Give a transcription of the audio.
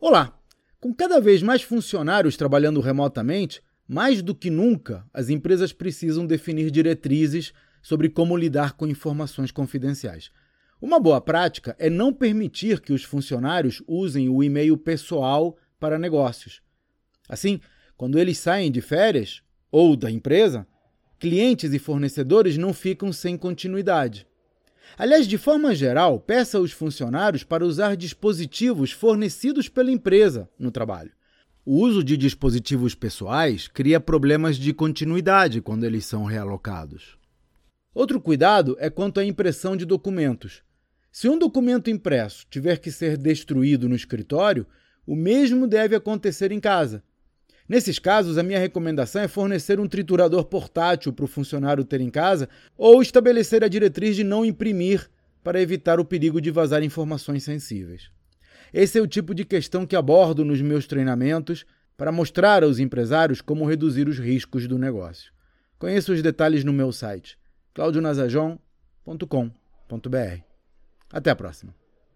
Olá! Com cada vez mais funcionários trabalhando remotamente, mais do que nunca, as empresas precisam definir diretrizes sobre como lidar com informações confidenciais. Uma boa prática é não permitir que os funcionários usem o e-mail pessoal para negócios. Assim, quando eles saem de férias ou da empresa, clientes e fornecedores não ficam sem continuidade. Aliás, de forma geral, peça aos funcionários para usar dispositivos fornecidos pela empresa no trabalho. O uso de dispositivos pessoais cria problemas de continuidade quando eles são realocados. Outro cuidado é quanto à impressão de documentos. Se um documento impresso tiver que ser destruído no escritório, o mesmo deve acontecer em casa. Nesses casos, a minha recomendação é fornecer um triturador portátil para o funcionário ter em casa ou estabelecer a diretriz de não imprimir para evitar o perigo de vazar informações sensíveis. Esse é o tipo de questão que abordo nos meus treinamentos para mostrar aos empresários como reduzir os riscos do negócio. Conheça os detalhes no meu site claudionazajon.com.br. Até a próxima.